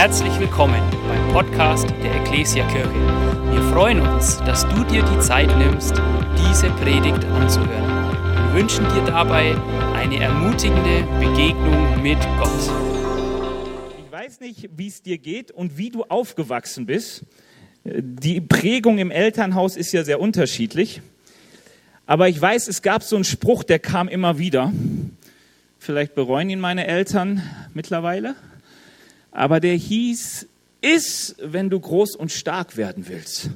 Herzlich willkommen beim Podcast der Ecclesia Kirche. Wir freuen uns, dass du dir die Zeit nimmst, diese Predigt anzuhören. Wir wünschen dir dabei eine ermutigende Begegnung mit Gott. Ich weiß nicht, wie es dir geht und wie du aufgewachsen bist. Die Prägung im Elternhaus ist ja sehr unterschiedlich. Aber ich weiß, es gab so einen Spruch, der kam immer wieder. Vielleicht bereuen ihn meine Eltern mittlerweile. Aber der hieß, iss, wenn du groß und stark werden willst.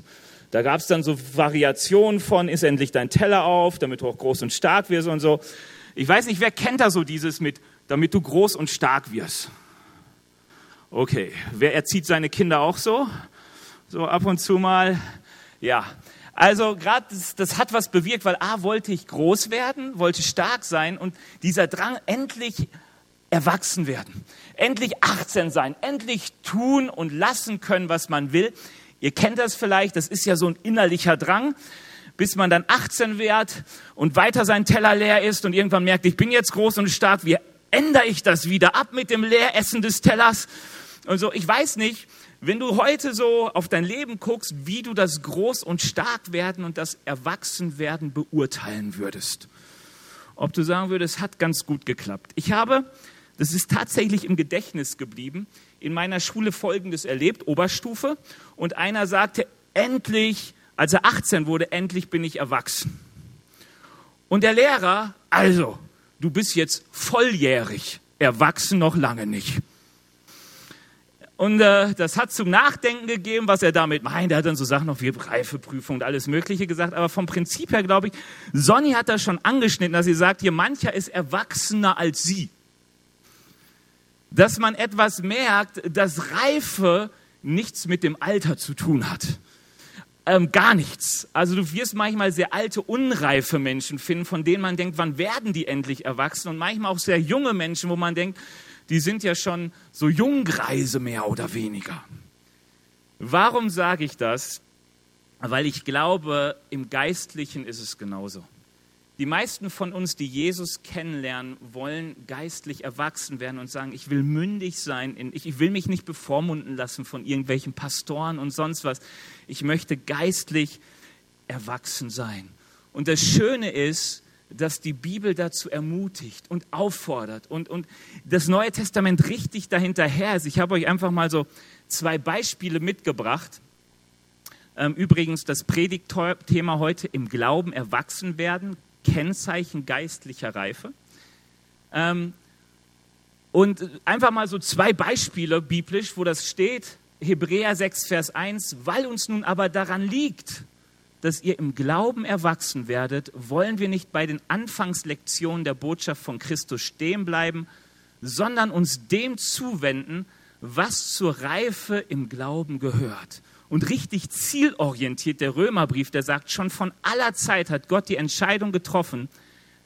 Da gab es dann so Variationen von, iss endlich dein Teller auf, damit du auch groß und stark wirst und so. Ich weiß nicht, wer kennt da so dieses mit, damit du groß und stark wirst. Okay, wer erzieht seine Kinder auch so? So ab und zu mal. Ja, also gerade das, das, hat was bewirkt, weil A wollte ich groß werden, wollte stark sein und dieser Drang endlich erwachsen werden, endlich 18 sein, endlich tun und lassen können, was man will. Ihr kennt das vielleicht, das ist ja so ein innerlicher Drang, bis man dann 18 wird und weiter sein Teller leer ist und irgendwann merkt, ich bin jetzt groß und stark, wie ändere ich das wieder ab mit dem Leeressen des Tellers? Und so, ich weiß nicht, wenn du heute so auf dein Leben guckst, wie du das Groß- und Starkwerden und das Erwachsenwerden beurteilen würdest. Ob du sagen würdest, hat ganz gut geklappt. Ich habe, das ist tatsächlich im Gedächtnis geblieben, in meiner Schule Folgendes erlebt, Oberstufe, und einer sagte, endlich, als er 18 wurde, endlich bin ich erwachsen. Und der Lehrer, also, du bist jetzt volljährig, erwachsen noch lange nicht. Und äh, das hat zum Nachdenken gegeben, was er damit meint. Er hat dann so Sachen noch wie Reifeprüfung und alles Mögliche gesagt. Aber vom Prinzip her glaube ich, Sonny hat das schon angeschnitten, dass sie sagt, hier mancher ist erwachsener als sie. Dass man etwas merkt, dass Reife nichts mit dem Alter zu tun hat. Ähm, gar nichts. Also du wirst manchmal sehr alte, unreife Menschen finden, von denen man denkt, wann werden die endlich erwachsen? Und manchmal auch sehr junge Menschen, wo man denkt, die sind ja schon so Junggreise mehr oder weniger. Warum sage ich das? Weil ich glaube, im Geistlichen ist es genauso. Die meisten von uns, die Jesus kennenlernen, wollen geistlich erwachsen werden und sagen, ich will mündig sein, ich will mich nicht bevormunden lassen von irgendwelchen Pastoren und sonst was. Ich möchte geistlich erwachsen sein. Und das Schöne ist, dass die Bibel dazu ermutigt und auffordert und, und das Neue Testament richtig dahinterher ist. Ich habe euch einfach mal so zwei Beispiele mitgebracht. Ähm, übrigens das Predigtthema heute im Glauben erwachsen werden, Kennzeichen geistlicher Reife. Ähm, und einfach mal so zwei Beispiele biblisch, wo das steht. Hebräer 6, Vers 1, weil uns nun aber daran liegt, dass ihr im Glauben erwachsen werdet, wollen wir nicht bei den Anfangslektionen der Botschaft von Christus stehen bleiben, sondern uns dem zuwenden, was zur Reife im Glauben gehört. Und richtig zielorientiert der Römerbrief, der sagt, schon von aller Zeit hat Gott die Entscheidung getroffen,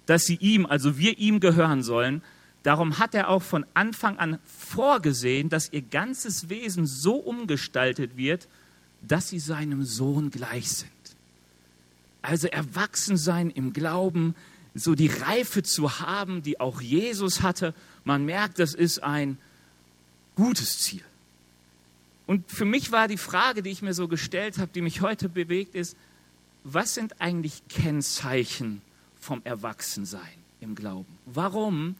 dass sie ihm, also wir ihm gehören sollen. Darum hat er auch von Anfang an vorgesehen, dass ihr ganzes Wesen so umgestaltet wird, dass sie seinem Sohn gleich sind. Also erwachsen sein im Glauben, so die Reife zu haben, die auch Jesus hatte. Man merkt, das ist ein gutes Ziel. Und für mich war die Frage, die ich mir so gestellt habe, die mich heute bewegt, ist, was sind eigentlich Kennzeichen vom Erwachsensein im Glauben? Warum?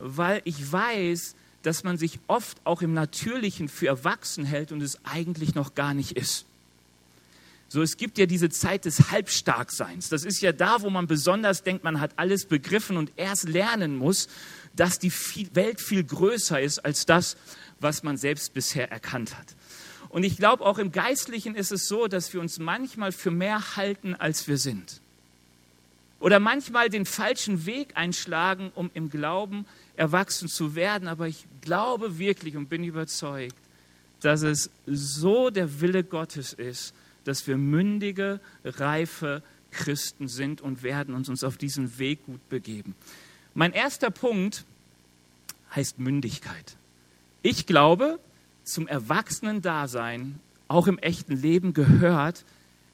Weil ich weiß, dass man sich oft auch im Natürlichen für erwachsen hält und es eigentlich noch gar nicht ist. So, es gibt ja diese Zeit des Halbstarkseins. Das ist ja da, wo man besonders denkt, man hat alles begriffen und erst lernen muss, dass die Welt viel größer ist als das, was man selbst bisher erkannt hat. Und ich glaube, auch im Geistlichen ist es so, dass wir uns manchmal für mehr halten, als wir sind. Oder manchmal den falschen Weg einschlagen, um im Glauben erwachsen zu werden. Aber ich glaube wirklich und bin überzeugt, dass es so der Wille Gottes ist, dass wir mündige, reife Christen sind und werden und uns auf diesen Weg gut begeben. Mein erster Punkt heißt Mündigkeit. Ich glaube, zum Erwachsenen-Dasein, auch im echten Leben, gehört,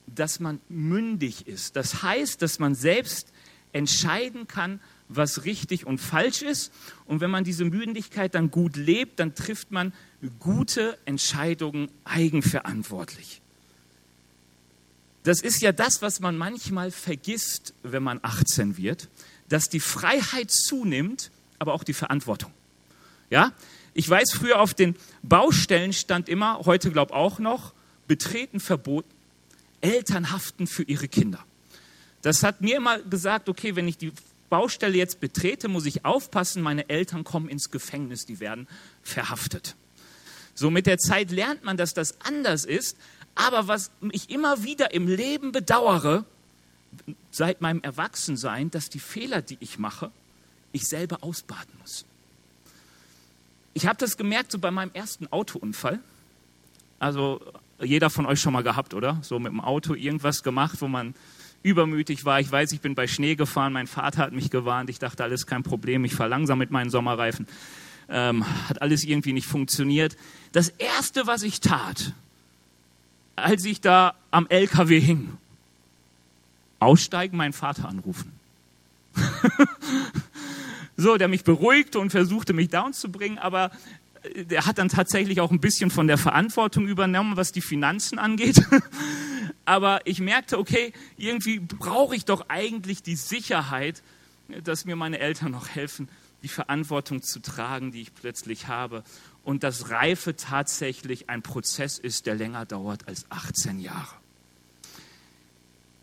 dass man mündig ist. Das heißt, dass man selbst entscheiden kann, was richtig und falsch ist. Und wenn man diese Mündigkeit dann gut lebt, dann trifft man gute Entscheidungen eigenverantwortlich. Das ist ja das, was man manchmal vergisst, wenn man 18 wird, dass die Freiheit zunimmt, aber auch die Verantwortung. Ja? Ich weiß, früher auf den Baustellen stand immer, heute glaube auch noch, betreten verboten, Eltern haften für ihre Kinder. Das hat mir immer gesagt, okay, wenn ich die Baustelle jetzt betrete, muss ich aufpassen, meine Eltern kommen ins Gefängnis, die werden verhaftet. So mit der Zeit lernt man, dass das anders ist, aber was ich immer wieder im Leben bedauere, seit meinem Erwachsensein, dass die Fehler, die ich mache, ich selber ausbaden muss. Ich habe das gemerkt so bei meinem ersten Autounfall. Also jeder von euch schon mal gehabt, oder? So mit dem Auto irgendwas gemacht, wo man übermütig war. Ich weiß, ich bin bei Schnee gefahren, mein Vater hat mich gewarnt, ich dachte, alles kein Problem, ich fahre langsam mit meinen Sommerreifen. Ähm, hat alles irgendwie nicht funktioniert. Das Erste, was ich tat, als ich da am LKW hing, aussteigen, meinen Vater anrufen. so, der mich beruhigte und versuchte, mich down zu bringen, aber äh, der hat dann tatsächlich auch ein bisschen von der Verantwortung übernommen, was die Finanzen angeht. aber ich merkte, okay, irgendwie brauche ich doch eigentlich die Sicherheit, dass mir meine Eltern noch helfen, die Verantwortung zu tragen, die ich plötzlich habe. Und dass Reife tatsächlich ein Prozess ist, der länger dauert als 18 Jahre.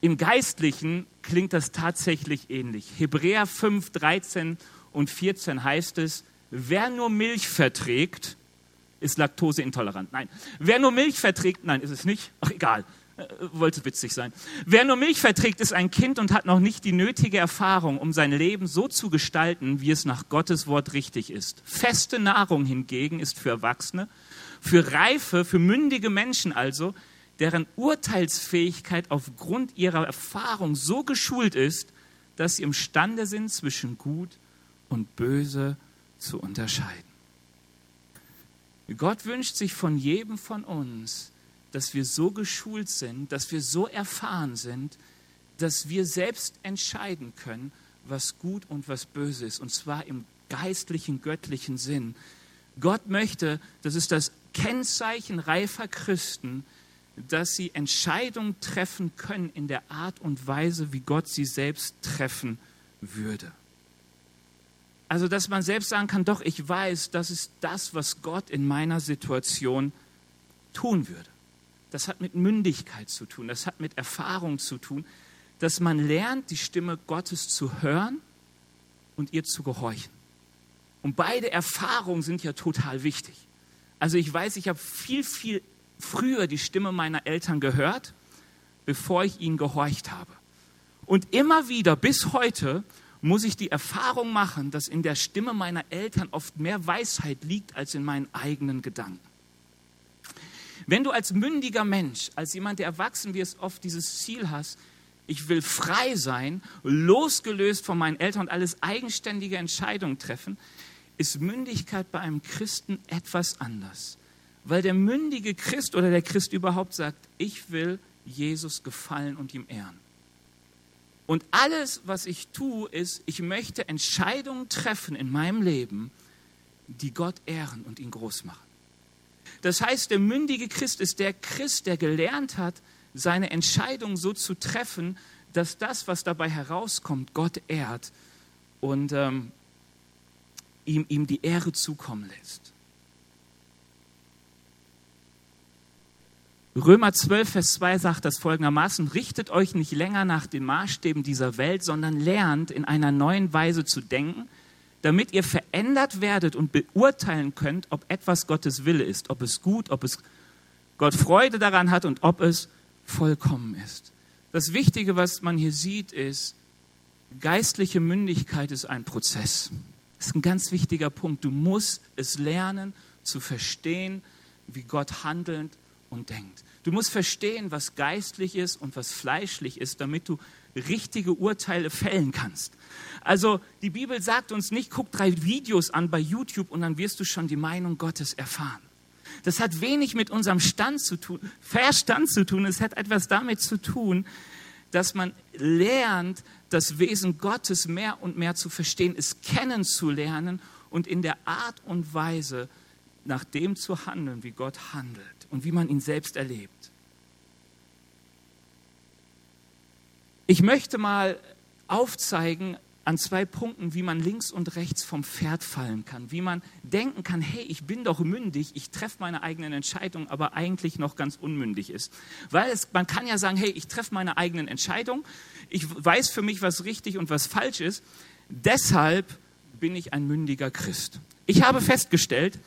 Im Geistlichen klingt das tatsächlich ähnlich. Hebräer 5, 13 und 14 heißt es, wer nur Milch verträgt, ist laktoseintolerant. Nein, wer nur Milch verträgt, nein, ist es nicht. Ach, egal. Äh, wollte witzig sein. Wer nur Milch verträgt, ist ein Kind und hat noch nicht die nötige Erfahrung, um sein Leben so zu gestalten, wie es nach Gottes Wort richtig ist. Feste Nahrung hingegen ist für Erwachsene, für reife, für mündige Menschen also, deren Urteilsfähigkeit aufgrund ihrer Erfahrung so geschult ist, dass sie imstande sind, zwischen Gut und Böse zu unterscheiden. Gott wünscht sich von jedem von uns, dass wir so geschult sind, dass wir so erfahren sind, dass wir selbst entscheiden können, was gut und was böse ist, und zwar im geistlichen, göttlichen Sinn. Gott möchte, das ist das Kennzeichen reifer Christen, dass sie Entscheidungen treffen können in der Art und Weise, wie Gott sie selbst treffen würde. Also, dass man selbst sagen kann, doch, ich weiß, das ist das, was Gott in meiner Situation tun würde. Das hat mit Mündigkeit zu tun, das hat mit Erfahrung zu tun, dass man lernt, die Stimme Gottes zu hören und ihr zu gehorchen. Und beide Erfahrungen sind ja total wichtig. Also ich weiß, ich habe viel, viel früher die Stimme meiner Eltern gehört, bevor ich ihnen gehorcht habe. Und immer wieder bis heute muss ich die Erfahrung machen, dass in der Stimme meiner Eltern oft mehr Weisheit liegt als in meinen eigenen Gedanken. Wenn du als mündiger Mensch, als jemand, der erwachsen wirst, oft dieses Ziel hast, ich will frei sein, losgelöst von meinen Eltern und alles eigenständige Entscheidungen treffen, ist Mündigkeit bei einem Christen etwas anders. Weil der mündige Christ oder der Christ überhaupt sagt, ich will Jesus gefallen und ihm ehren. Und alles, was ich tue, ist, ich möchte Entscheidungen treffen in meinem Leben, die Gott ehren und ihn groß machen. Das heißt, der mündige Christ ist der Christ, der gelernt hat, seine Entscheidung so zu treffen, dass das, was dabei herauskommt, Gott ehrt und ähm, ihm, ihm die Ehre zukommen lässt. Römer 12, Vers 2 sagt das folgendermaßen, richtet euch nicht länger nach den Maßstäben dieser Welt, sondern lernt in einer neuen Weise zu denken, damit ihr verändert werdet und beurteilen könnt, ob etwas Gottes Wille ist, ob es gut, ob es Gott Freude daran hat und ob es vollkommen ist. Das Wichtige, was man hier sieht, ist, geistliche Mündigkeit ist ein Prozess. Das ist ein ganz wichtiger Punkt. Du musst es lernen zu verstehen, wie Gott handelt und denkt. Du musst verstehen, was geistlich ist und was fleischlich ist, damit du richtige Urteile fällen kannst. Also die Bibel sagt uns nicht, guck drei Videos an bei YouTube und dann wirst du schon die Meinung Gottes erfahren. Das hat wenig mit unserem Stand zu tun, Verstand zu tun. Es hat etwas damit zu tun, dass man lernt, das Wesen Gottes mehr und mehr zu verstehen, es kennenzulernen und in der Art und Weise nach dem zu handeln, wie Gott handelt und wie man ihn selbst erlebt. Ich möchte mal aufzeigen an zwei Punkten, wie man links und rechts vom Pferd fallen kann, wie man denken kann, hey, ich bin doch mündig, ich treffe meine eigenen Entscheidungen, aber eigentlich noch ganz unmündig ist. Weil es, man kann ja sagen, hey, ich treffe meine eigenen Entscheidungen, ich weiß für mich, was richtig und was falsch ist, deshalb bin ich ein mündiger Christ. Ich habe festgestellt,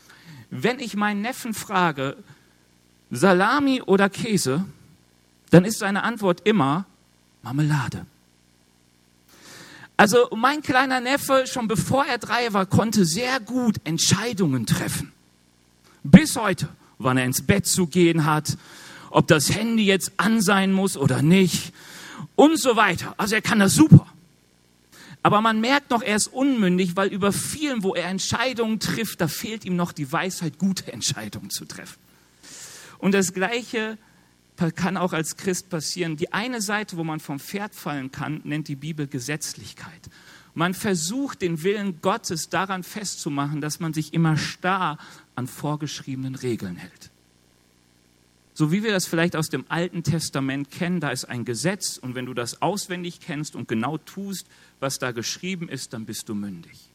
wenn ich meinen Neffen frage, Salami oder Käse, dann ist seine Antwort immer Marmelade. Also mein kleiner Neffe, schon bevor er drei war, konnte sehr gut Entscheidungen treffen. Bis heute, wann er ins Bett zu gehen hat, ob das Handy jetzt an sein muss oder nicht und so weiter. Also er kann das super. Aber man merkt noch, er ist unmündig, weil über vielen, wo er Entscheidungen trifft, da fehlt ihm noch die Weisheit, gute Entscheidungen zu treffen. Und das Gleiche kann auch als Christ passieren. Die eine Seite, wo man vom Pferd fallen kann, nennt die Bibel Gesetzlichkeit. Man versucht, den Willen Gottes daran festzumachen, dass man sich immer starr an vorgeschriebenen Regeln hält. So wie wir das vielleicht aus dem Alten Testament kennen, da ist ein Gesetz und wenn du das auswendig kennst und genau tust, was da geschrieben ist, dann bist du mündig.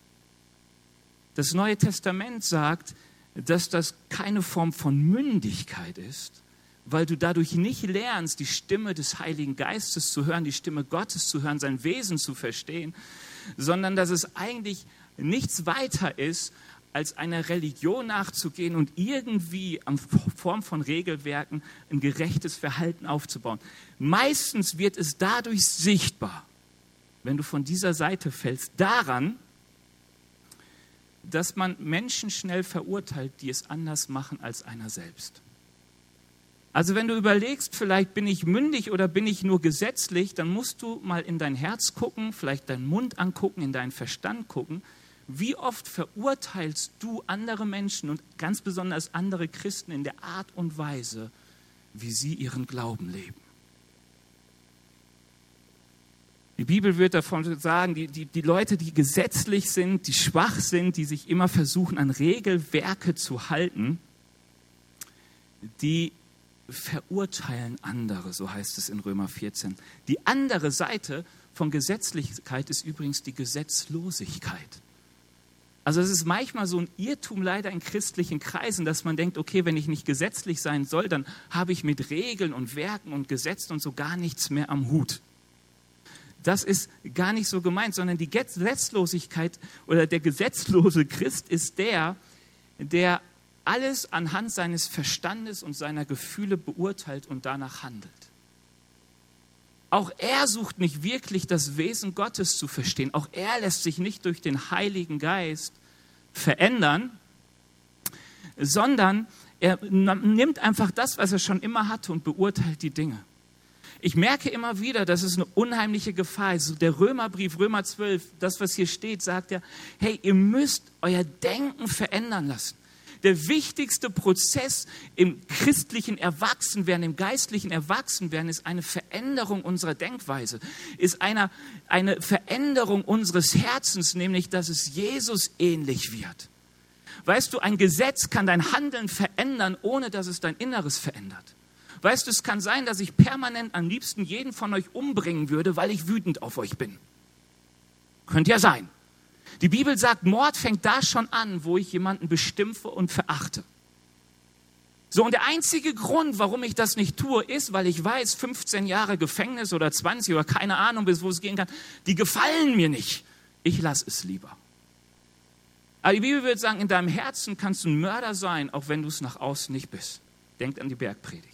Das Neue Testament sagt, dass das keine Form von Mündigkeit ist, weil du dadurch nicht lernst, die Stimme des Heiligen Geistes zu hören, die Stimme Gottes zu hören, sein Wesen zu verstehen, sondern dass es eigentlich nichts weiter ist, als einer Religion nachzugehen und irgendwie in Form von Regelwerken ein gerechtes Verhalten aufzubauen. Meistens wird es dadurch sichtbar, wenn du von dieser Seite fällst, daran, dass man Menschen schnell verurteilt, die es anders machen als einer selbst. Also wenn du überlegst, vielleicht bin ich mündig oder bin ich nur gesetzlich, dann musst du mal in dein Herz gucken, vielleicht deinen Mund angucken, in deinen Verstand gucken. Wie oft verurteilst du andere Menschen und ganz besonders andere Christen in der Art und Weise, wie sie ihren Glauben leben? Die Bibel wird davon sagen, die, die, die Leute, die gesetzlich sind, die schwach sind, die sich immer versuchen, an Regelwerke zu halten, die verurteilen andere, so heißt es in Römer 14. Die andere Seite von Gesetzlichkeit ist übrigens die Gesetzlosigkeit. Also es ist manchmal so ein Irrtum leider in christlichen Kreisen, dass man denkt, okay, wenn ich nicht gesetzlich sein soll, dann habe ich mit Regeln und Werken und Gesetzen und so gar nichts mehr am Hut. Das ist gar nicht so gemeint, sondern die Gesetzlosigkeit oder der gesetzlose Christ ist der, der alles anhand seines Verstandes und seiner Gefühle beurteilt und danach handelt. Auch er sucht nicht wirklich das Wesen Gottes zu verstehen. Auch er lässt sich nicht durch den Heiligen Geist verändern, sondern er nimmt einfach das, was er schon immer hatte und beurteilt die Dinge. Ich merke immer wieder, dass es eine unheimliche Gefahr ist. Der Römerbrief, Römer 12, das, was hier steht, sagt ja, hey, ihr müsst euer Denken verändern lassen der wichtigste Prozess im christlichen Erwachsenwerden, im geistlichen Erwachsenwerden ist eine Veränderung unserer Denkweise, ist eine, eine Veränderung unseres Herzens, nämlich dass es Jesus ähnlich wird. Weißt du, ein Gesetz kann dein Handeln verändern, ohne dass es dein Inneres verändert. Weißt du, es kann sein, dass ich permanent am liebsten jeden von euch umbringen würde, weil ich wütend auf euch bin. Könnte ja sein. Die Bibel sagt, Mord fängt da schon an, wo ich jemanden bestimpfe und verachte. So, und der einzige Grund, warum ich das nicht tue, ist, weil ich weiß, 15 Jahre Gefängnis oder 20 oder keine Ahnung, bis wo es gehen kann, die gefallen mir nicht. Ich lasse es lieber. Aber die Bibel würde sagen, in deinem Herzen kannst du ein Mörder sein, auch wenn du es nach außen nicht bist. Denkt an die Bergpredigt.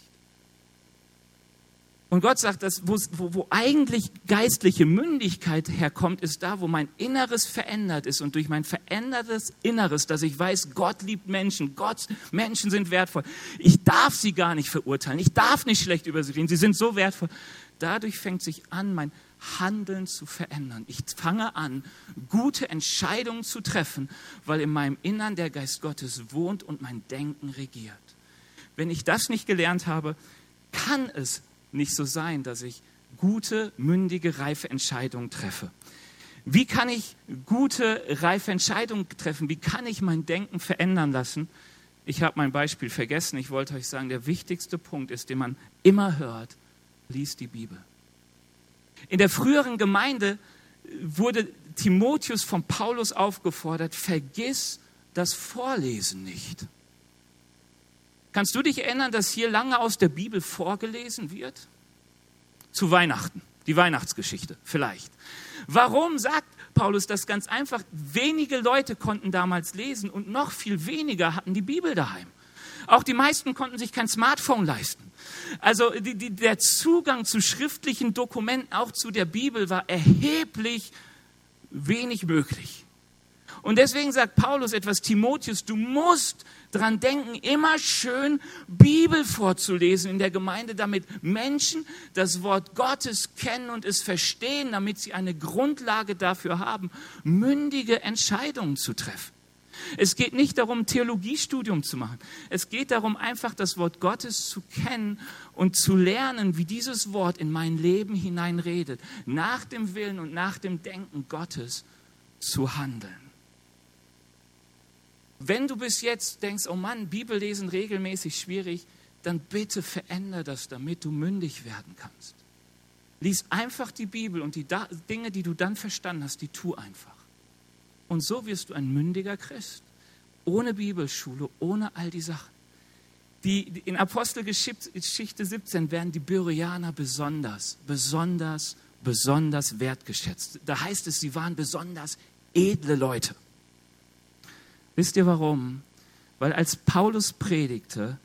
Und Gott sagt, dass wo, wo eigentlich geistliche Mündigkeit herkommt, ist da, wo mein Inneres verändert ist. Und durch mein verändertes Inneres, dass ich weiß, Gott liebt Menschen, Gott, Menschen sind wertvoll. Ich darf sie gar nicht verurteilen. Ich darf nicht schlecht über sie reden. Sie sind so wertvoll. Dadurch fängt sich an, mein Handeln zu verändern. Ich fange an, gute Entscheidungen zu treffen, weil in meinem Innern der Geist Gottes wohnt und mein Denken regiert. Wenn ich das nicht gelernt habe, kann es nicht so sein, dass ich gute, mündige, reife Entscheidungen treffe. Wie kann ich gute, reife Entscheidungen treffen? Wie kann ich mein Denken verändern lassen? Ich habe mein Beispiel vergessen. Ich wollte euch sagen, der wichtigste Punkt ist, den man immer hört, liest die Bibel. In der früheren Gemeinde wurde Timotheus von Paulus aufgefordert, vergiss das Vorlesen nicht. Kannst du dich erinnern, dass hier lange aus der Bibel vorgelesen wird? Zu Weihnachten, die Weihnachtsgeschichte vielleicht. Warum sagt Paulus das ganz einfach? Wenige Leute konnten damals lesen und noch viel weniger hatten die Bibel daheim. Auch die meisten konnten sich kein Smartphone leisten. Also die, die, der Zugang zu schriftlichen Dokumenten, auch zu der Bibel, war erheblich wenig möglich. Und deswegen sagt Paulus etwas Timotheus, du musst dran denken, immer schön Bibel vorzulesen in der Gemeinde, damit Menschen das Wort Gottes kennen und es verstehen, damit sie eine Grundlage dafür haben, mündige Entscheidungen zu treffen. Es geht nicht darum, Theologiestudium zu machen. Es geht darum, einfach das Wort Gottes zu kennen und zu lernen, wie dieses Wort in mein Leben hineinredet, nach dem Willen und nach dem Denken Gottes zu handeln. Wenn du bis jetzt denkst, oh Mann, Bibel lesen regelmäßig schwierig, dann bitte veränder das, damit du mündig werden kannst. Lies einfach die Bibel und die Dinge, die du dann verstanden hast, die tu einfach. Und so wirst du ein mündiger Christ. Ohne Bibelschule, ohne all die Sachen. Die, in Apostelgeschichte 17 werden die Byrianer besonders, besonders, besonders wertgeschätzt. Da heißt es, sie waren besonders edle Leute. Wisst ihr warum? Weil als Paulus predigte,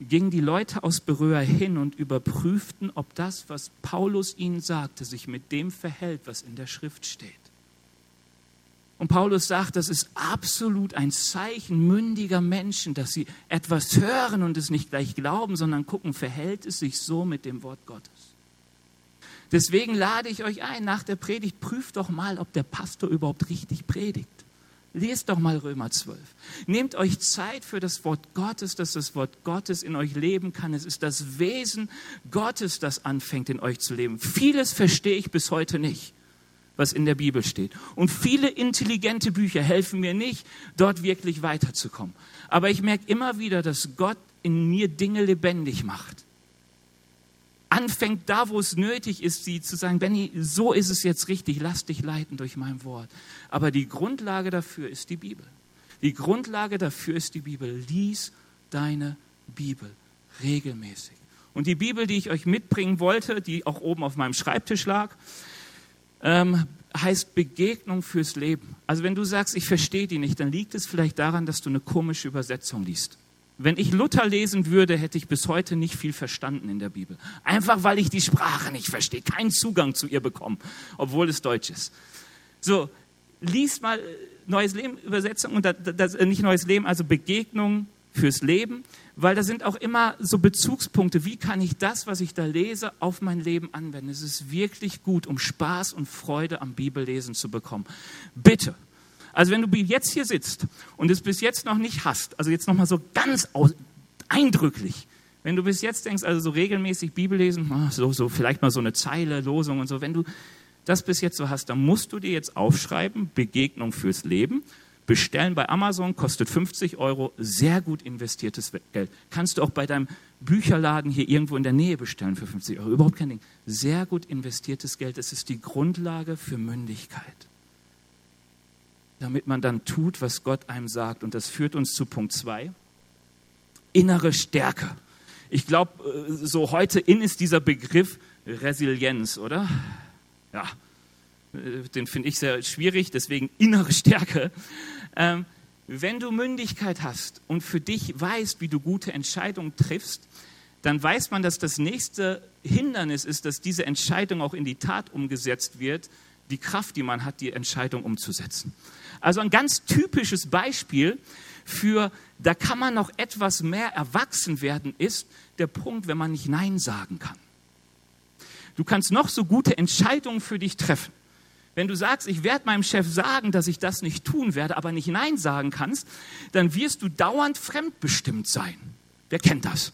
gingen die Leute aus Beröa hin und überprüften, ob das, was Paulus ihnen sagte, sich mit dem verhält, was in der Schrift steht. Und Paulus sagt, das ist absolut ein Zeichen mündiger Menschen, dass sie etwas hören und es nicht gleich glauben, sondern gucken, verhält es sich so mit dem Wort Gottes. Deswegen lade ich euch ein, nach der Predigt prüft doch mal, ob der Pastor überhaupt richtig predigt. Lest doch mal Römer 12. Nehmt euch Zeit für das Wort Gottes, dass das Wort Gottes in euch leben kann. Es ist das Wesen Gottes, das anfängt in euch zu leben. Vieles verstehe ich bis heute nicht, was in der Bibel steht. Und viele intelligente Bücher helfen mir nicht, dort wirklich weiterzukommen. Aber ich merke immer wieder, dass Gott in mir Dinge lebendig macht anfängt, da wo es nötig ist, sie zu sagen, Benny, so ist es jetzt richtig, lass dich leiten durch mein Wort. Aber die Grundlage dafür ist die Bibel. Die Grundlage dafür ist die Bibel. Lies deine Bibel regelmäßig. Und die Bibel, die ich euch mitbringen wollte, die auch oben auf meinem Schreibtisch lag, ähm, heißt Begegnung fürs Leben. Also wenn du sagst, ich verstehe die nicht, dann liegt es vielleicht daran, dass du eine komische Übersetzung liest. Wenn ich Luther lesen würde, hätte ich bis heute nicht viel verstanden in der Bibel. Einfach weil ich die Sprache nicht verstehe, keinen Zugang zu ihr bekomme, obwohl es Deutsch ist. So, liest mal äh, Neues Leben Übersetzung und das, das, äh, nicht Neues Leben, also Begegnung fürs Leben, weil da sind auch immer so Bezugspunkte. Wie kann ich das, was ich da lese, auf mein Leben anwenden? Es ist wirklich gut, um Spaß und Freude am Bibellesen zu bekommen. Bitte also wenn du jetzt hier sitzt und es bis jetzt noch nicht hast, also jetzt nochmal so ganz eindrücklich, wenn du bis jetzt denkst, also so regelmäßig Bibel lesen, ah, so, so vielleicht mal so eine Zeile, Losung und so, wenn du das bis jetzt so hast, dann musst du dir jetzt aufschreiben, Begegnung fürs Leben, bestellen bei Amazon, kostet 50 Euro, sehr gut investiertes Geld. Kannst du auch bei deinem Bücherladen hier irgendwo in der Nähe bestellen für 50 Euro, überhaupt kein Ding. Sehr gut investiertes Geld, das ist die Grundlage für Mündigkeit damit man dann tut, was Gott einem sagt. Und das führt uns zu Punkt 2. Innere Stärke. Ich glaube, äh, so heute in ist dieser Begriff Resilienz, oder? Ja, äh, den finde ich sehr schwierig, deswegen innere Stärke. Ähm, wenn du Mündigkeit hast und für dich weißt, wie du gute Entscheidungen triffst, dann weiß man, dass das nächste Hindernis ist, dass diese Entscheidung auch in die Tat umgesetzt wird, die Kraft, die man hat, die Entscheidung umzusetzen. Also ein ganz typisches Beispiel für, da kann man noch etwas mehr erwachsen werden, ist der Punkt, wenn man nicht Nein sagen kann. Du kannst noch so gute Entscheidungen für dich treffen. Wenn du sagst, ich werde meinem Chef sagen, dass ich das nicht tun werde, aber nicht Nein sagen kannst, dann wirst du dauernd fremdbestimmt sein. Wer kennt das?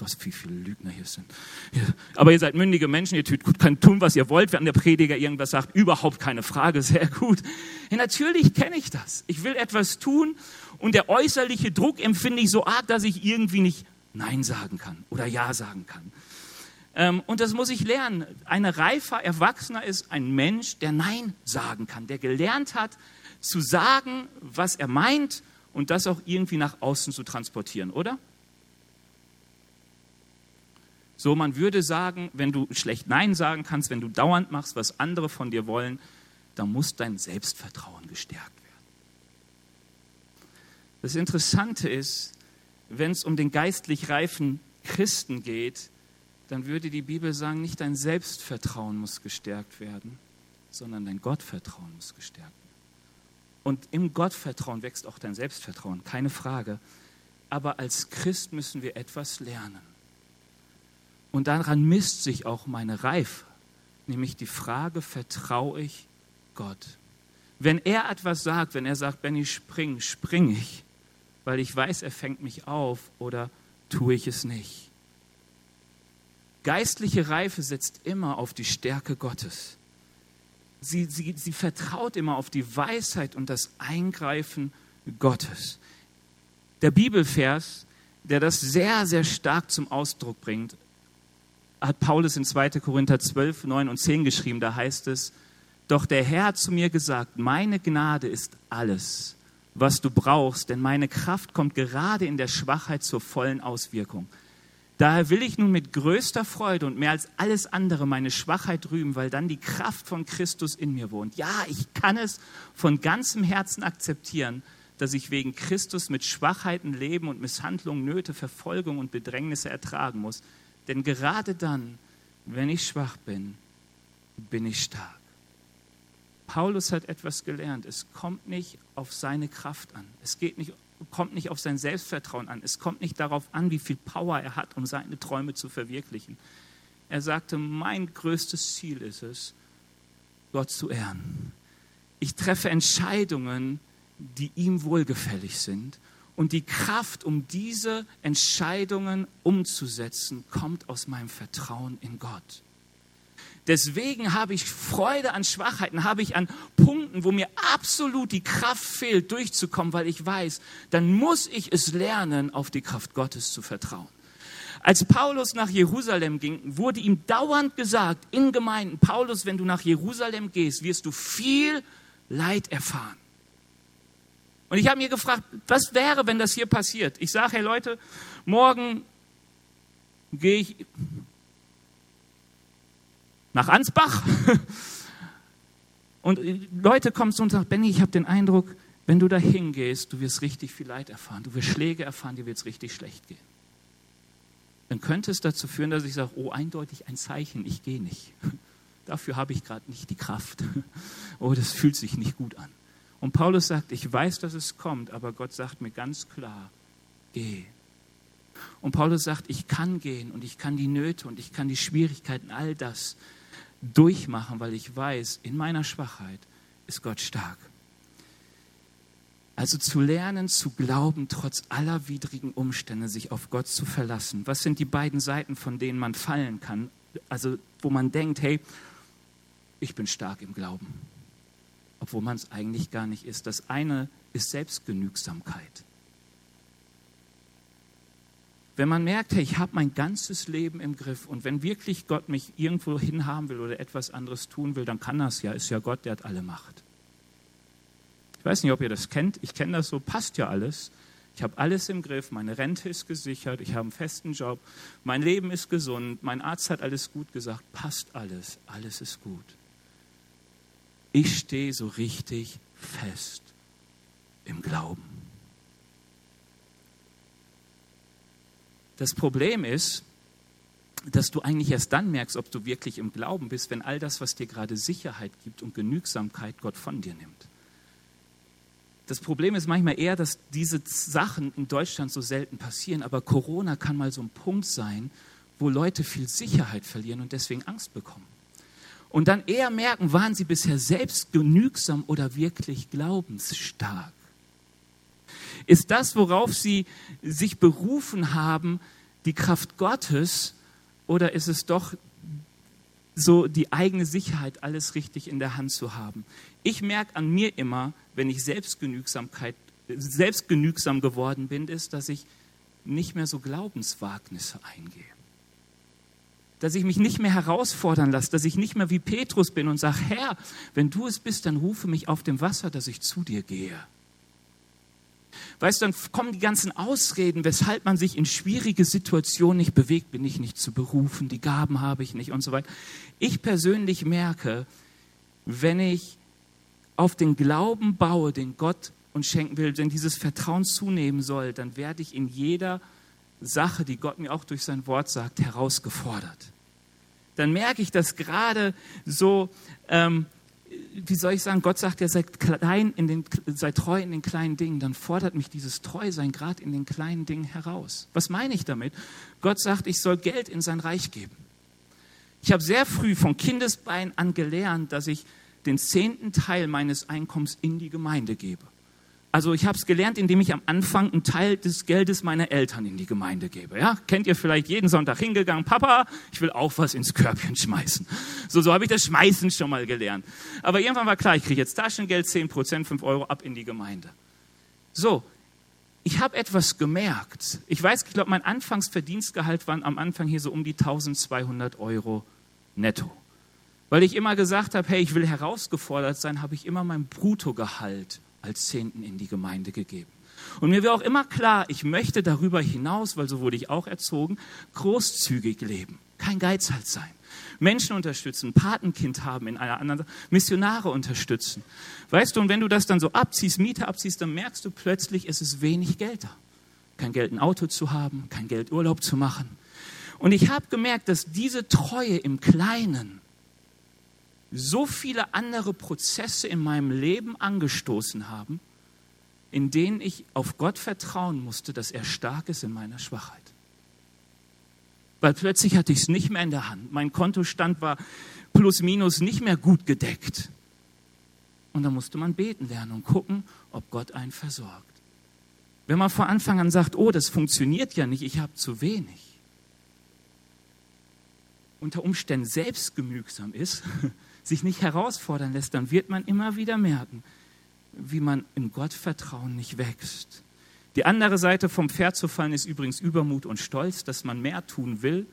Was wie viele Lügner hier sind. Ja. Aber ihr seid mündige Menschen, ihr könnt tun, was ihr wollt, wenn der Prediger irgendwas sagt. Überhaupt keine Frage, sehr gut. Ja, natürlich kenne ich das. Ich will etwas tun und der äußerliche Druck empfinde ich so arg, dass ich irgendwie nicht Nein sagen kann oder Ja sagen kann. Ähm, und das muss ich lernen. Ein reifer Erwachsener ist ein Mensch, der Nein sagen kann, der gelernt hat, zu sagen, was er meint und das auch irgendwie nach außen zu transportieren, oder? So, man würde sagen, wenn du schlecht Nein sagen kannst, wenn du dauernd machst, was andere von dir wollen, dann muss dein Selbstvertrauen gestärkt werden. Das Interessante ist, wenn es um den geistlich reifen Christen geht, dann würde die Bibel sagen, nicht dein Selbstvertrauen muss gestärkt werden, sondern dein Gottvertrauen muss gestärkt werden. Und im Gottvertrauen wächst auch dein Selbstvertrauen, keine Frage. Aber als Christ müssen wir etwas lernen. Und daran misst sich auch meine Reife, nämlich die Frage, vertraue ich Gott? Wenn er etwas sagt, wenn er sagt, Benny, spring, spring ich, weil ich weiß, er fängt mich auf oder tue ich es nicht? Geistliche Reife setzt immer auf die Stärke Gottes. Sie, sie, sie vertraut immer auf die Weisheit und das Eingreifen Gottes. Der Bibelvers, der das sehr, sehr stark zum Ausdruck bringt, hat Paulus in 2. Korinther 12, 9 und 10 geschrieben. Da heißt es, doch der Herr hat zu mir gesagt, meine Gnade ist alles, was du brauchst, denn meine Kraft kommt gerade in der Schwachheit zur vollen Auswirkung. Daher will ich nun mit größter Freude und mehr als alles andere meine Schwachheit rühmen, weil dann die Kraft von Christus in mir wohnt. Ja, ich kann es von ganzem Herzen akzeptieren, dass ich wegen Christus mit Schwachheiten leben und Misshandlungen, Nöte, Verfolgung und Bedrängnisse ertragen muss. Denn gerade dann, wenn ich schwach bin, bin ich stark. Paulus hat etwas gelernt. Es kommt nicht auf seine Kraft an. Es geht nicht kommt nicht auf sein Selbstvertrauen an. Es kommt nicht darauf an, wie viel Power er hat, um seine Träume zu verwirklichen. Er sagte, mein größtes Ziel ist es, Gott zu ehren. Ich treffe Entscheidungen, die ihm wohlgefällig sind. Und die Kraft, um diese Entscheidungen umzusetzen, kommt aus meinem Vertrauen in Gott. Deswegen habe ich Freude an Schwachheiten, habe ich an Punkten, wo mir absolut die Kraft fehlt, durchzukommen, weil ich weiß, dann muss ich es lernen, auf die Kraft Gottes zu vertrauen. Als Paulus nach Jerusalem ging, wurde ihm dauernd gesagt in Gemeinden, Paulus, wenn du nach Jerusalem gehst, wirst du viel Leid erfahren. Und ich habe mir gefragt, was wäre, wenn das hier passiert? Ich sage, hey Leute, morgen gehe ich nach Ansbach. Und Leute kommen zu uns und sagen, Benny, ich habe den Eindruck, wenn du da hingehst, du wirst richtig viel Leid erfahren, du wirst Schläge erfahren, dir wird es richtig schlecht gehen. Dann könnte es dazu führen, dass ich sage, oh, eindeutig ein Zeichen, ich gehe nicht. Dafür habe ich gerade nicht die Kraft. Oh, das fühlt sich nicht gut an. Und Paulus sagt, ich weiß, dass es kommt, aber Gott sagt mir ganz klar, geh. Und Paulus sagt, ich kann gehen und ich kann die Nöte und ich kann die Schwierigkeiten, all das durchmachen, weil ich weiß, in meiner Schwachheit ist Gott stark. Also zu lernen, zu glauben, trotz aller widrigen Umstände, sich auf Gott zu verlassen. Was sind die beiden Seiten, von denen man fallen kann? Also wo man denkt, hey, ich bin stark im Glauben, obwohl man es eigentlich gar nicht ist. Das eine ist Selbstgenügsamkeit. Wenn man merkt, hey, ich habe mein ganzes Leben im Griff und wenn wirklich Gott mich irgendwo hinhaben will oder etwas anderes tun will, dann kann das ja, ist ja Gott, der hat alle Macht. Ich weiß nicht, ob ihr das kennt, ich kenne das so, passt ja alles. Ich habe alles im Griff, meine Rente ist gesichert, ich habe einen festen Job, mein Leben ist gesund, mein Arzt hat alles gut gesagt, passt alles, alles ist gut. Ich stehe so richtig fest im Glauben. Das Problem ist, dass du eigentlich erst dann merkst, ob du wirklich im Glauben bist, wenn all das, was dir gerade Sicherheit gibt und Genügsamkeit, Gott von dir nimmt. Das Problem ist manchmal eher, dass diese Sachen in Deutschland so selten passieren, aber Corona kann mal so ein Punkt sein, wo Leute viel Sicherheit verlieren und deswegen Angst bekommen. Und dann eher merken, waren sie bisher selbst genügsam oder wirklich glaubensstark ist das, worauf sie sich berufen haben, die Kraft Gottes oder ist es doch so die eigene Sicherheit, alles richtig in der Hand zu haben? Ich merke an mir immer, wenn ich Selbstgenügsamkeit, selbstgenügsam geworden bin, ist, dass ich nicht mehr so Glaubenswagnisse eingehe. Dass ich mich nicht mehr herausfordern lasse, dass ich nicht mehr wie Petrus bin und sage, Herr, wenn du es bist, dann rufe mich auf dem Wasser, dass ich zu dir gehe. Weißt du, dann kommen die ganzen Ausreden, weshalb man sich in schwierige Situationen nicht bewegt. Bin ich nicht zu berufen, die Gaben habe ich nicht und so weiter. Ich persönlich merke, wenn ich auf den Glauben baue, den Gott uns schenken will, wenn dieses Vertrauen zunehmen soll, dann werde ich in jeder Sache, die Gott mir auch durch sein Wort sagt, herausgefordert. Dann merke ich, dass gerade so ähm, wie soll ich sagen, Gott sagt ja, seid, klein in den, seid treu in den kleinen Dingen, dann fordert mich dieses Treusein gerade in den kleinen Dingen heraus. Was meine ich damit? Gott sagt, ich soll Geld in sein Reich geben. Ich habe sehr früh von Kindesbein an gelernt, dass ich den zehnten Teil meines Einkommens in die Gemeinde gebe. Also ich habe es gelernt, indem ich am Anfang einen Teil des Geldes meiner Eltern in die Gemeinde gebe. Ja, kennt ihr vielleicht jeden Sonntag hingegangen, Papa, ich will auch was ins Körbchen schmeißen. So, so habe ich das Schmeißen schon mal gelernt. Aber irgendwann war klar, ich kriege jetzt Taschengeld, 10 Prozent, 5 Euro ab in die Gemeinde. So, ich habe etwas gemerkt. Ich weiß, ich glaube, mein Anfangsverdienstgehalt waren am Anfang hier so um die 1200 Euro netto. Weil ich immer gesagt habe, hey, ich will herausgefordert sein, habe ich immer mein Bruttogehalt als Zehnten in die Gemeinde gegeben. Und mir war auch immer klar, ich möchte darüber hinaus, weil so wurde ich auch erzogen, großzügig leben, kein Geizhals sein. Menschen unterstützen, Patenkind haben in einer anderen, Missionare unterstützen. Weißt du, und wenn du das dann so abziehst, Miete abziehst, dann merkst du plötzlich, es ist wenig Geld da. Kein Geld, ein Auto zu haben, kein Geld, Urlaub zu machen. Und ich habe gemerkt, dass diese Treue im Kleinen so viele andere Prozesse in meinem Leben angestoßen haben, in denen ich auf Gott vertrauen musste, dass er stark ist in meiner Schwachheit. Weil plötzlich hatte ich es nicht mehr in der Hand. Mein Kontostand war plus minus nicht mehr gut gedeckt. Und da musste man beten lernen und gucken, ob Gott einen versorgt. Wenn man von Anfang an sagt, oh, das funktioniert ja nicht, ich habe zu wenig, unter Umständen selbstgenügsam ist, sich nicht herausfordern lässt, dann wird man immer wieder merken, wie man im Gottvertrauen nicht wächst. Die andere Seite vom Pferd zu fallen ist übrigens Übermut und Stolz, dass man mehr tun will,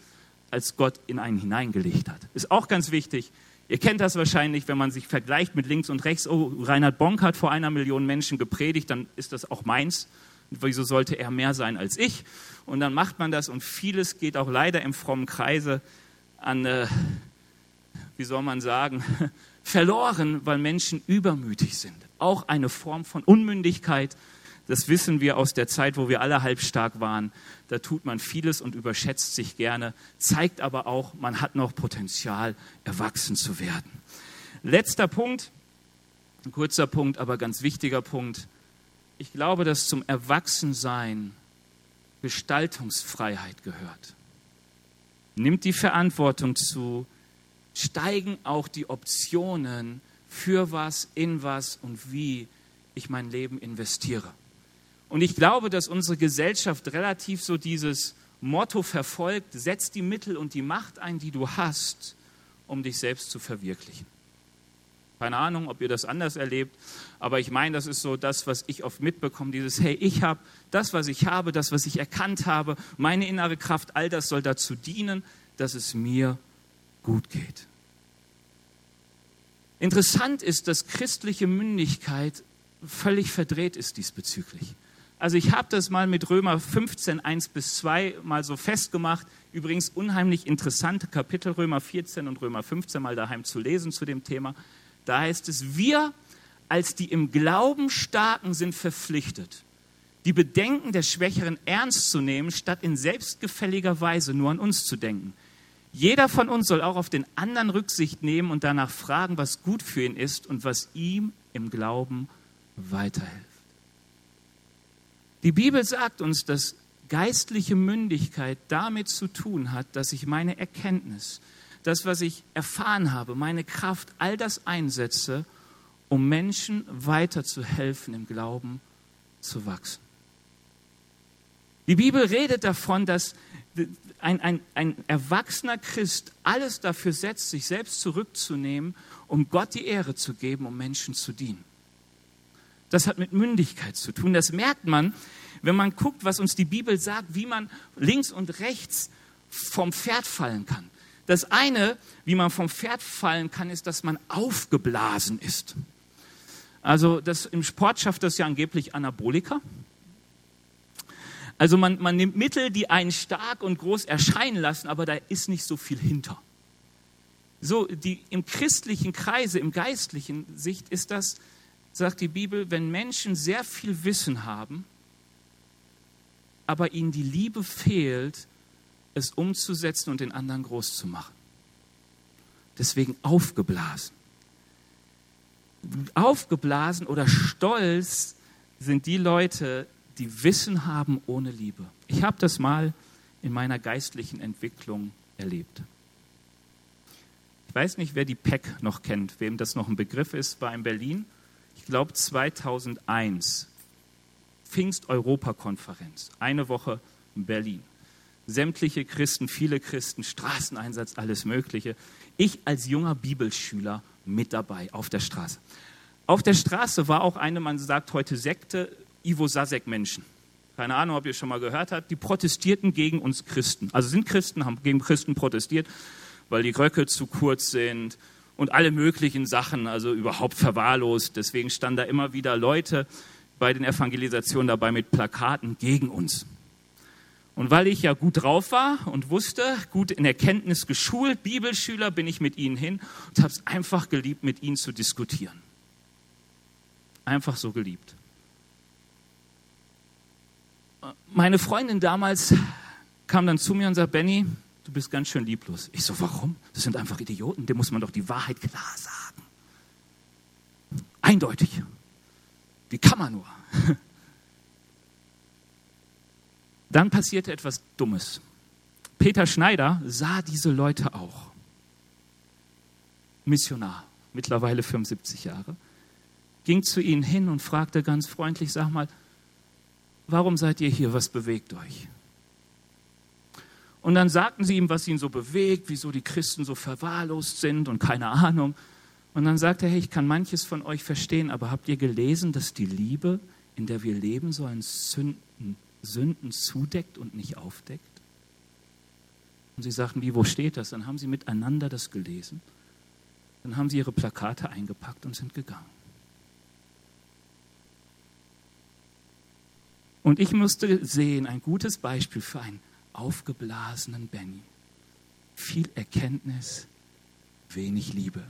als Gott in einen hineingelegt hat. Ist auch ganz wichtig. Ihr kennt das wahrscheinlich, wenn man sich vergleicht mit links und rechts. Oh, Reinhard Bonk hat vor einer Million Menschen gepredigt, dann ist das auch meins. Wieso sollte er mehr sein als ich? Und dann macht man das und vieles geht auch leider im frommen Kreise an äh, wie soll man sagen, verloren, weil Menschen übermütig sind. Auch eine Form von Unmündigkeit. Das wissen wir aus der Zeit, wo wir alle halbstark waren. Da tut man vieles und überschätzt sich gerne, zeigt aber auch, man hat noch Potenzial, erwachsen zu werden. Letzter Punkt, ein kurzer Punkt, aber ganz wichtiger Punkt. Ich glaube, dass zum Erwachsensein Gestaltungsfreiheit gehört. Nimmt die Verantwortung zu, steigen auch die Optionen für was, in was und wie ich mein Leben investiere. Und ich glaube, dass unsere Gesellschaft relativ so dieses Motto verfolgt, setz die Mittel und die Macht ein, die du hast, um dich selbst zu verwirklichen. Keine Ahnung, ob ihr das anders erlebt, aber ich meine, das ist so das, was ich oft mitbekomme, dieses, hey, ich habe das, was ich habe, das, was ich erkannt habe, meine innere Kraft, all das soll dazu dienen, dass es mir gut geht. Interessant ist, dass christliche Mündigkeit völlig verdreht ist diesbezüglich. Also ich habe das mal mit Römer 15, 1 bis 2 mal so festgemacht. Übrigens unheimlich interessante Kapitel Römer 14 und Römer 15 mal daheim zu lesen zu dem Thema. Da heißt es, wir als die im Glauben Starken sind verpflichtet, die Bedenken der Schwächeren ernst zu nehmen, statt in selbstgefälliger Weise nur an uns zu denken. Jeder von uns soll auch auf den anderen Rücksicht nehmen und danach fragen, was gut für ihn ist und was ihm im Glauben weiterhilft. Die Bibel sagt uns, dass geistliche Mündigkeit damit zu tun hat, dass ich meine Erkenntnis, das, was ich erfahren habe, meine Kraft, all das einsetze, um Menschen weiterzuhelfen, im Glauben zu wachsen. Die Bibel redet davon, dass ein, ein, ein erwachsener Christ alles dafür setzt, sich selbst zurückzunehmen, um Gott die Ehre zu geben, um Menschen zu dienen. Das hat mit Mündigkeit zu tun. Das merkt man, wenn man guckt, was uns die Bibel sagt, wie man links und rechts vom Pferd fallen kann. Das eine, wie man vom Pferd fallen kann, ist, dass man aufgeblasen ist. Also das, im Sport schafft das ja angeblich Anabolika. Also man, man nimmt Mittel, die einen stark und groß erscheinen lassen, aber da ist nicht so viel hinter. So, die, im christlichen Kreise, im geistlichen Sicht ist das, sagt die Bibel, wenn Menschen sehr viel Wissen haben, aber ihnen die Liebe fehlt, es umzusetzen und den anderen groß zu machen. Deswegen aufgeblasen. Aufgeblasen oder stolz sind die Leute, die Wissen haben ohne Liebe. Ich habe das mal in meiner geistlichen Entwicklung erlebt. Ich weiß nicht, wer die PEC noch kennt, wem das noch ein Begriff ist, war in Berlin, ich glaube 2001, Pfingst-Europakonferenz, eine Woche in Berlin. Sämtliche Christen, viele Christen, Straßeneinsatz, alles Mögliche. Ich als junger Bibelschüler mit dabei auf der Straße. Auf der Straße war auch eine, man sagt heute Sekte, Ivo Sasek-Menschen. Keine Ahnung, ob ihr schon mal gehört habt. Die protestierten gegen uns Christen. Also sind Christen, haben gegen Christen protestiert, weil die Röcke zu kurz sind und alle möglichen Sachen, also überhaupt verwahrlost. Deswegen standen da immer wieder Leute bei den Evangelisationen dabei mit Plakaten gegen uns. Und weil ich ja gut drauf war und wusste, gut in Erkenntnis geschult, Bibelschüler, bin ich mit ihnen hin und habe es einfach geliebt, mit ihnen zu diskutieren. Einfach so geliebt meine Freundin damals kam dann zu mir und sagt, Benny, du bist ganz schön lieblos. Ich so, warum? Das sind einfach Idioten, dem muss man doch die Wahrheit klar sagen. Eindeutig. Wie kann man nur? Dann passierte etwas Dummes. Peter Schneider sah diese Leute auch. Missionar, mittlerweile 75 Jahre, ging zu ihnen hin und fragte ganz freundlich, sag mal, warum seid ihr hier? Was bewegt euch? Und dann sagten sie ihm, was ihn so bewegt, wieso die Christen so verwahrlost sind und keine Ahnung. Und dann sagte er, hey, ich kann manches von euch verstehen, aber habt ihr gelesen, dass die Liebe, in der wir leben sollen, Sünden, Sünden zudeckt und nicht aufdeckt? Und sie sagten, wie, wo steht das? Dann haben sie miteinander das gelesen. Dann haben sie ihre Plakate eingepackt und sind gegangen. Und ich musste sehen, ein gutes Beispiel für einen aufgeblasenen Benny. Viel Erkenntnis, wenig Liebe.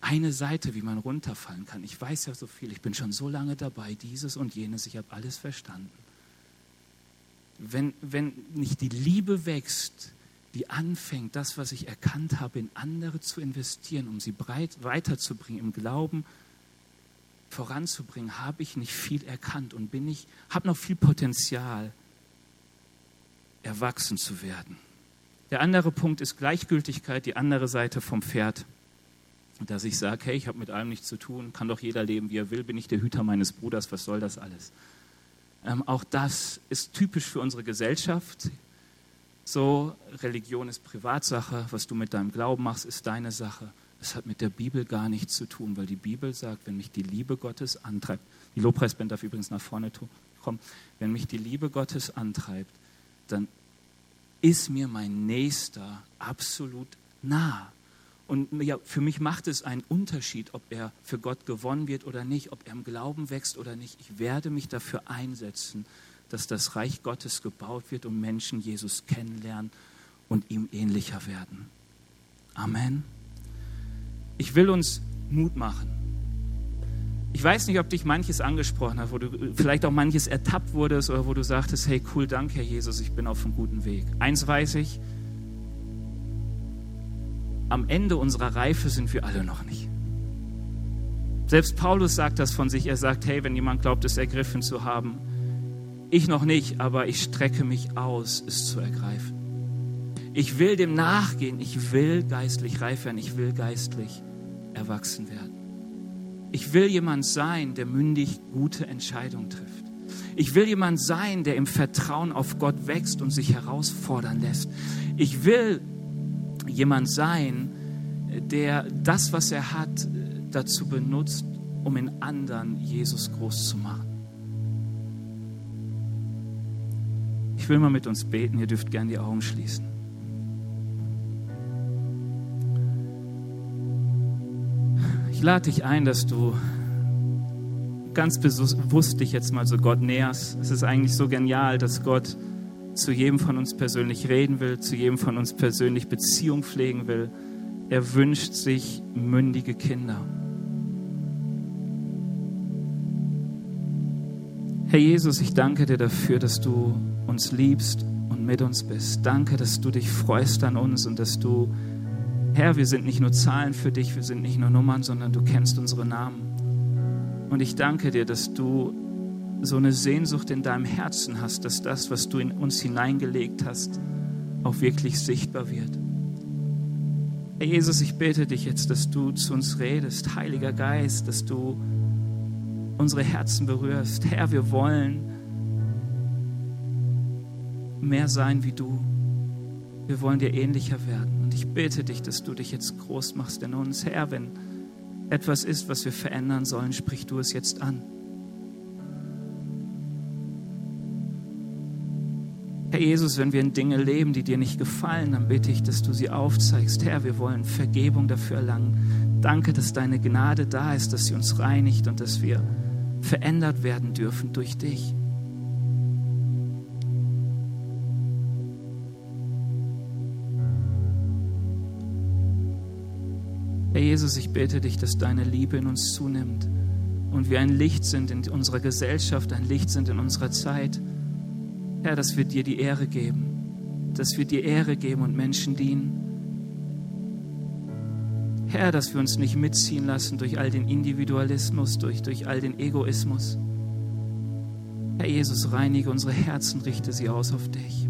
Eine Seite, wie man runterfallen kann. Ich weiß ja so viel, ich bin schon so lange dabei, dieses und jenes, ich habe alles verstanden. Wenn, wenn nicht die Liebe wächst, die anfängt, das, was ich erkannt habe, in andere zu investieren, um sie breit weiterzubringen im Glauben, voranzubringen, habe ich nicht viel erkannt und bin ich, habe noch viel Potenzial, erwachsen zu werden. Der andere Punkt ist Gleichgültigkeit, die andere Seite vom Pferd. Dass ich sage, hey, ich habe mit allem nichts zu tun, kann doch jeder leben, wie er will, bin ich der Hüter meines Bruders, was soll das alles? Ähm, auch das ist typisch für unsere Gesellschaft. So, Religion ist Privatsache, was du mit deinem Glauben machst, ist deine Sache. Es hat mit der Bibel gar nichts zu tun, weil die Bibel sagt, wenn mich die Liebe Gottes antreibt, die Lobpreisband darf übrigens nach vorne kommen, wenn mich die Liebe Gottes antreibt, dann ist mir mein Nächster absolut nah. Und ja, für mich macht es einen Unterschied, ob er für Gott gewonnen wird oder nicht, ob er im Glauben wächst oder nicht. Ich werde mich dafür einsetzen, dass das Reich Gottes gebaut wird und Menschen Jesus kennenlernen und ihm ähnlicher werden. Amen. Ich will uns Mut machen. Ich weiß nicht, ob dich manches angesprochen hat, wo du vielleicht auch manches ertappt wurdest oder wo du sagtest, hey, cool, danke, Herr Jesus, ich bin auf einem guten Weg. Eins weiß ich, am Ende unserer Reife sind wir alle noch nicht. Selbst Paulus sagt das von sich. Er sagt, hey, wenn jemand glaubt, es ergriffen zu haben, ich noch nicht, aber ich strecke mich aus, es zu ergreifen. Ich will dem nachgehen. Ich will geistlich reif werden. Ich will geistlich erwachsen werden. Ich will jemand sein, der mündig gute Entscheidungen trifft. Ich will jemand sein, der im Vertrauen auf Gott wächst und sich herausfordern lässt. Ich will jemand sein, der das, was er hat, dazu benutzt, um in anderen Jesus groß zu machen. Ich will mal mit uns beten. Ihr dürft gern die Augen schließen. Ich lade dich ein, dass du ganz bewusst dich jetzt mal so Gott näherst. Es ist eigentlich so genial, dass Gott zu jedem von uns persönlich reden will, zu jedem von uns persönlich Beziehung pflegen will. Er wünscht sich mündige Kinder. Herr Jesus, ich danke dir dafür, dass du uns liebst und mit uns bist. Danke, dass du dich freust an uns und dass du Herr, wir sind nicht nur Zahlen für dich, wir sind nicht nur Nummern, sondern du kennst unsere Namen. Und ich danke dir, dass du so eine Sehnsucht in deinem Herzen hast, dass das, was du in uns hineingelegt hast, auch wirklich sichtbar wird. Herr Jesus, ich bete dich jetzt, dass du zu uns redest, Heiliger Geist, dass du unsere Herzen berührst. Herr, wir wollen mehr sein wie du. Wir wollen dir ähnlicher werden. Und ich bete dich, dass du dich jetzt groß machst in uns. Herr, wenn etwas ist, was wir verändern sollen, sprich du es jetzt an. Herr Jesus, wenn wir in Dinge leben, die dir nicht gefallen, dann bitte ich, dass du sie aufzeigst. Herr, wir wollen Vergebung dafür erlangen. Danke, dass deine Gnade da ist, dass sie uns reinigt und dass wir verändert werden dürfen durch dich. Herr Jesus, ich bete dich, dass deine Liebe in uns zunimmt und wir ein Licht sind in unserer Gesellschaft, ein Licht sind in unserer Zeit. Herr, dass wir dir die Ehre geben, dass wir dir Ehre geben und Menschen dienen. Herr, dass wir uns nicht mitziehen lassen durch all den Individualismus, durch, durch all den Egoismus. Herr Jesus, reinige unsere Herzen, richte sie aus auf dich.